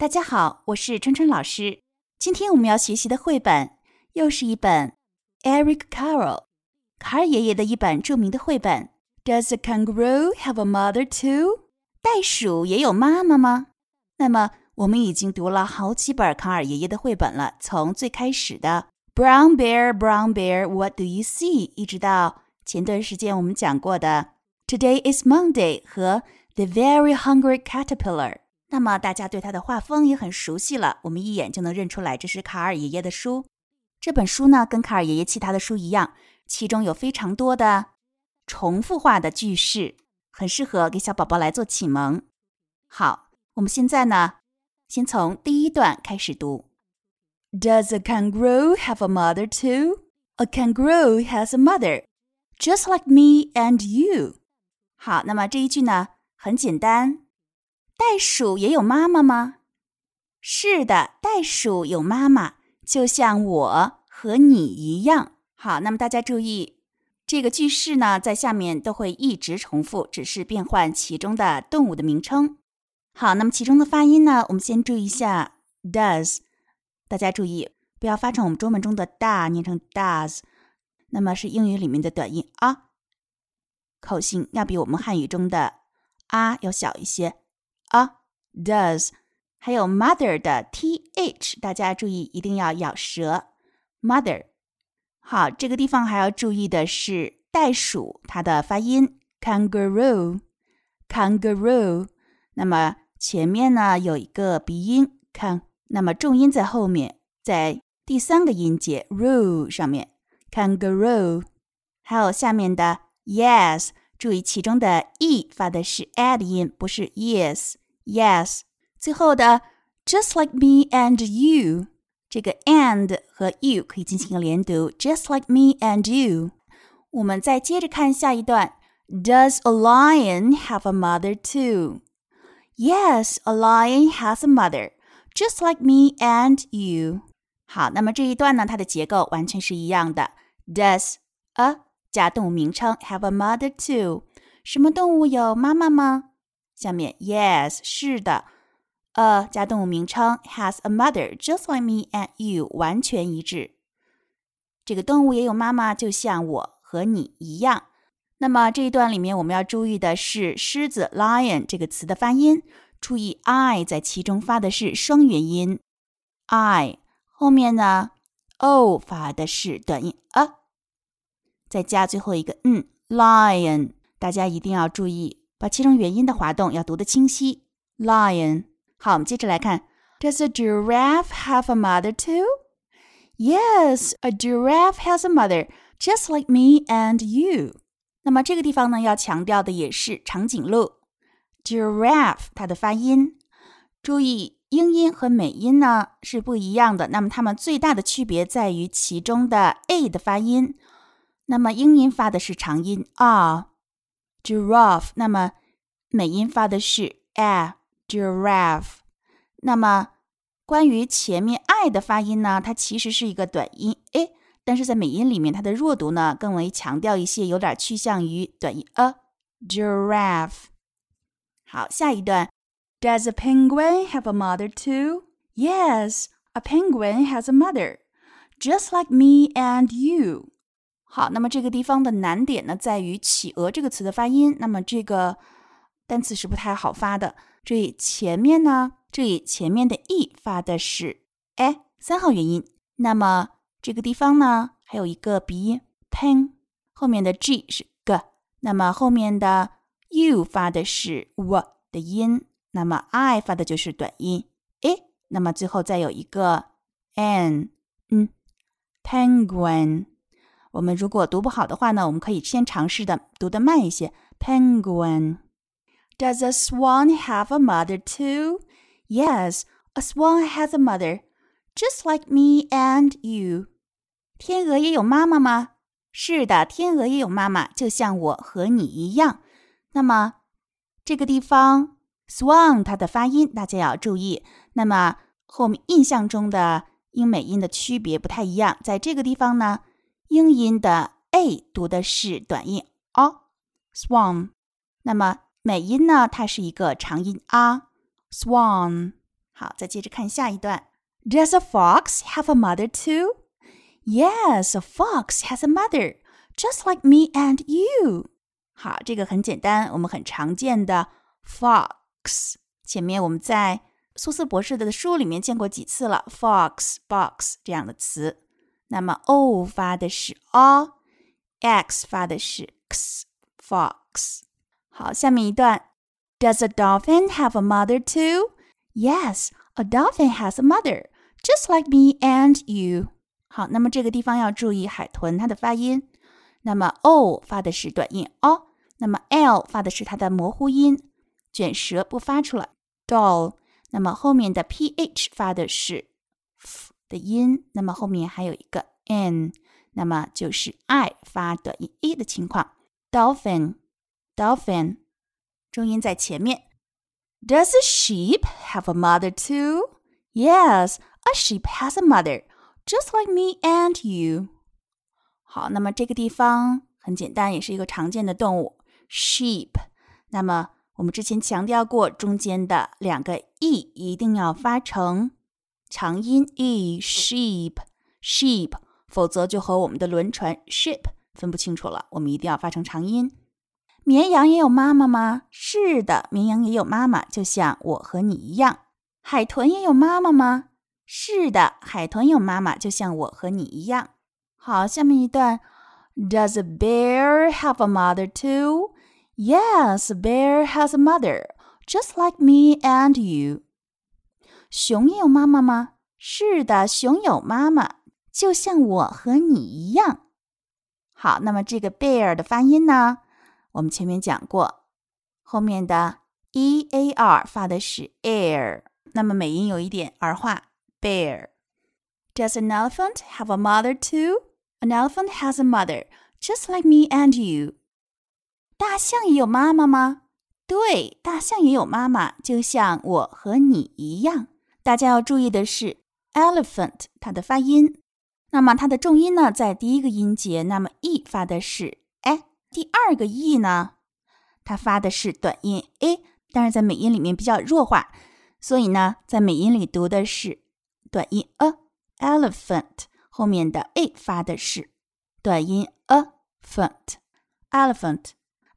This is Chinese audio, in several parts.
大家好，我是春春老师。今天我们要学习的绘本又是一本 Eric Carle 卡尔爷爷的一本著名的绘本。Does a kangaroo have a mother too？袋鼠也有妈妈吗？那么我们已经读了好几本卡尔爷爷的绘本了，从最开始的 Brown Bear, Brown Bear, What do you see？一直到前段时间我们讲过的 Today is Monday 和 The Very Hungry Caterpillar。那么大家对他的画风也很熟悉了，我们一眼就能认出来这是卡尔爷爷的书。这本书呢，跟卡尔爷爷其他的书一样，其中有非常多的重复化的句式，很适合给小宝宝来做启蒙。好，我们现在呢，先从第一段开始读。Does a kangaroo have a mother too? A kangaroo has a mother, just like me and you. 好，那么这一句呢，很简单。袋鼠也有妈妈吗？是的，袋鼠有妈妈，就像我和你一样。好，那么大家注意，这个句式呢，在下面都会一直重复，只是变换其中的动物的名称。好，那么其中的发音呢，我们先注意一下 does，大家注意不要发成我们中文中的大，念成 does，那么是英语里面的短音啊，口型要比我们汉语中的啊要小一些。啊，does，还有 mother 的 th，大家注意一定要咬舌，mother。好，这个地方还要注意的是袋鼠它的发音，kangaroo，kangaroo。那么前面呢有一个鼻音 can，那么重音在后面，在第三个音节 roo 上面，kangaroo。还有下面的 yes。注意其中的 e 发的是 ad 音，不是 yes yes。最后的 just like me and you，这个 and 和 you 可以进行连读，just like me and you。我们再接着看下一段，Does a lion have a mother too? Yes, a lion has a mother, just like me and you。好，那么这一段呢，它的结构完全是一样的，does a 加动物名称 have a mother too，什么动物有妈妈吗？下面 yes 是的，a 加动物名称 has a mother just like me and you 完全一致。这个动物也有妈妈，就像我和你一样。那么这一段里面我们要注意的是狮子 lion 这个词的发音，注意 i 在其中发的是双元音，i 后面呢 o 发的是短音 a。再加最后一个嗯，lion，大家一定要注意，把其中元音的滑动要读得清晰。lion，好，我们接着来看，Does a giraffe have a mother too? Yes, a giraffe has a mother, just like me and you. 那么这个地方呢，要强调的也是长颈鹿，giraffe 它的发音，注意英音和美音呢是不一样的。那么它们最大的区别在于其中的 a 的发音。那么英音发的是长音啊，giraffe。那么美音发的是 a，giraffe。那么关于前面 i 的发音呢，它其实是一个短音 a，但是在美音里面，它的弱读呢更为强调一些，有点趋向于短音 a，giraffe。好，下一段，Does a penguin have a mother too? Yes, a penguin has a mother, just like me and you. 好，那么这个地方的难点呢，在于企鹅这个词的发音。那么这个单词是不太好发的。注意前面呢，这里前面的 e 发的是 a 三号元音。那么这个地方呢，还有一个鼻音 pen，后面的 g 是 g。那么后面的 u 发的是 w 的音。那么 i 发的就是短音 a。那么最后再有一个 n，嗯，penguin。我们如果读不好的话呢，我们可以先尝试的读的慢一些。Penguin. Does a swan have a mother too? Yes, a swan has a mother, just like me and you. 天鹅也有妈妈吗？是的，天鹅也有妈妈，就像我和你一样。那么这个地方 swan 它的发音大家要注意。那么和我们印象中的英美音的区别不太一样，在这个地方呢。英音的 a 读的是短音 a，swan。那么美音呢？它是一个长音啊，swan。 好，再接着看下一段。Does a fox have a mother too? Yes, a fox has a mother, just like me and you. 好，这个很简单，我们很常见的 fox，前面我们在苏斯博士的书里面见过几次了，fox、box 这样的词。 那么 o 发的是 o，x 发的是 x，fox。好，下面一段，Does a dolphin have a mother too? Yes, a dolphin has a mother, just like me and you. 好，那么这个地方要注意海豚它的发音。那么 o 发的是短音 o，那么 l 发的是它的模糊音，卷舌不发出来。doll，那么后面的 ph 发的是 f 的音，那么后面还有一个 n，那么就是 i 发短音 e 的情况。dolphin，dolphin，重音在前面。Does a sheep have a mother too? Yes, a sheep has a mother, just like me and you. 好，那么这个地方很简单，也是一个常见的动物，sheep。那么我们之前强调过，中间的两个 e 一定要发成 长音 e，sheep，sheep，否则就和我们的轮船 ship 分不清楚了。我们一定要发成长音。绵羊也有妈妈吗？是的，绵羊也有妈妈，就像我和你一样。海豚也有妈妈吗？是的，海豚有妈妈，就像我和你一样。好，下面一段，Does a bear have a mother too? Yes, a bear has a mother, just like me and you. 熊也有妈妈吗？是的，熊有妈妈，就像我和你一样。好，那么这个 bear 的发音呢？我们前面讲过，后面的 e a r 发的是 air，那么美音有一点儿化，bear。Does an elephant have a mother too? An elephant has a mother, just like me and you. 大象也有妈妈吗？对，大象也有妈妈，就像我和你一样。大家要注意的是，elephant 它的发音，那么它的重音呢在第一个音节，那么 e 发的是第二个 e 呢，它发的是短音 a，但是在美音里面比较弱化，所以呢，在美音里读的是短音 a。elephant 后面的 a 发的是短音 a phant。elephant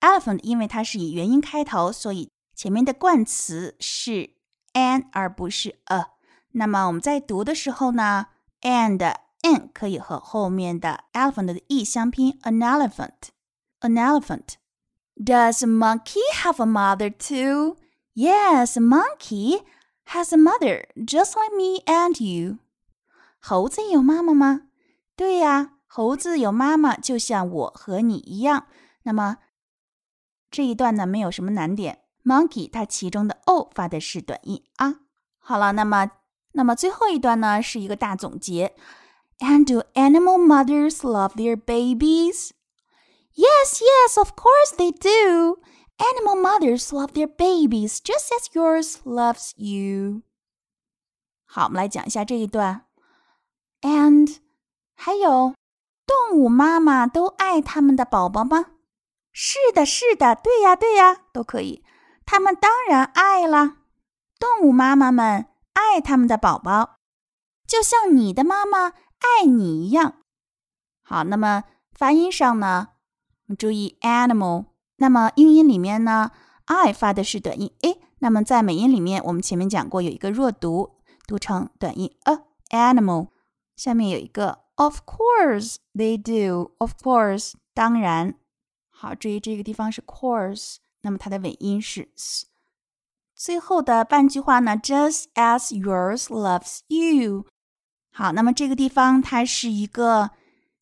elephant 因为它是以元音开头，所以前面的冠词是 an 而不是 a。那么我们在读的时候呢，and n 可以和后面的 elephant 的 e 相拼 an elephant。an elephant. Does a monkey have a mother too? Yes, a monkey has a mother just like me and you. 猴子有妈妈吗？对呀，猴子有妈妈，就像我和你一样。那么这一段呢，没有什么难点。 Monkey 它其中的 o 发的是短音啊。好了，那么那么最后一段呢，是一个大总结。And do animal mothers love their babies? Yes, yes, of course they do. Animal mothers love their babies just as yours loves you. 好，我们来讲一下这一段。And 还有，动物妈妈都爱他们的宝宝吗？是的，是的，对呀，对呀，都可以。 他们当然爱啦。动物妈妈们爱他们的宝宝，就像你的妈妈爱你一样。好，那么发音上呢？注意 animal，那么英音里面呢，i 发的是短音 a，那么在美音里面，我们前面讲过有一个弱读，读成短音 a animal。下面有一个 of course they do，of course 当然。好，注意这个地方是 course，那么它的尾音是 s。最后的半句话呢，just as yours loves you。好，那么这个地方它是一个。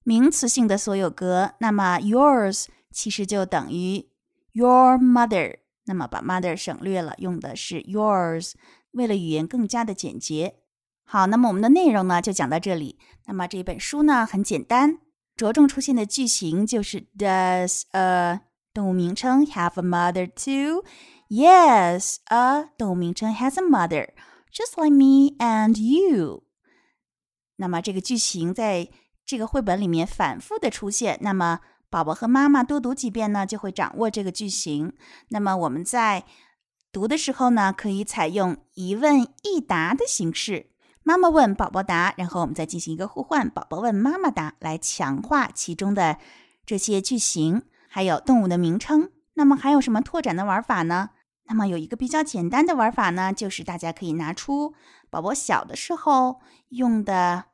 名词性的所有格，那么 yours 其实就等于 your mother，那么把 mother 省略了，用的是 yours，为了语言更加的简洁。好，那么我们的内容呢就讲到这里。那么这本书呢很简单，着重出现的句型就是 Does a 动物名称 have a mother too？Yes，a 动物名称 has a mother，just like me and you。那么这个句型在这个绘本里面反复的出现，那么宝宝和妈妈多读几遍呢，就会掌握这个句型。那么我们在读的时候呢，可以采用一问一答的形式。妈妈问，宝宝答，然后我们再进行一个互换，宝宝问，妈妈答，来强化其中的这些句型，还有动物的名称。那么还有什么拓展的玩法呢？那么有一个比较简单的玩法呢，就是大家可以拿出宝宝小的时候用的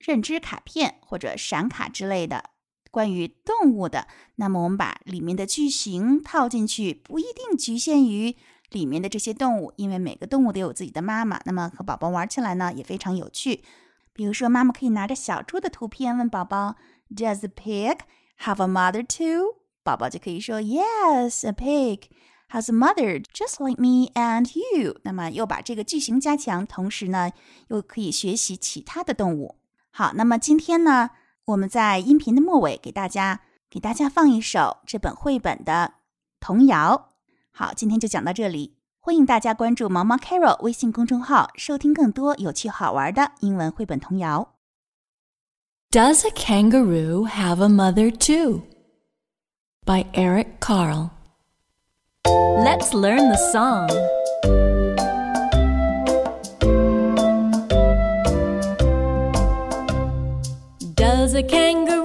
认知卡片或者闪卡之类的关于动物的。那么我们把里面的句型套进去，不一定局限于。里面的这些动物，因为每个动物都有自己的妈妈，那么和宝宝玩起来呢也非常有趣。比如说，妈妈可以拿着小猪的图片问宝宝：“Does a pig have a mother too？” 宝宝就可以说：“Yes, a pig has a mother just like me and you。”那么又把这个句型加强，同时呢又可以学习其他的动物。好，那么今天呢，我们在音频的末尾给大家给大家放一首这本绘本的童谣。好，今天就讲到这里。欢迎大家关注毛毛 Carol 微信公众号，收听更多有趣好玩的英文绘本童谣。Does a kangaroo have a mother too? By Eric Carle. Let's learn the song. Does a kangaroo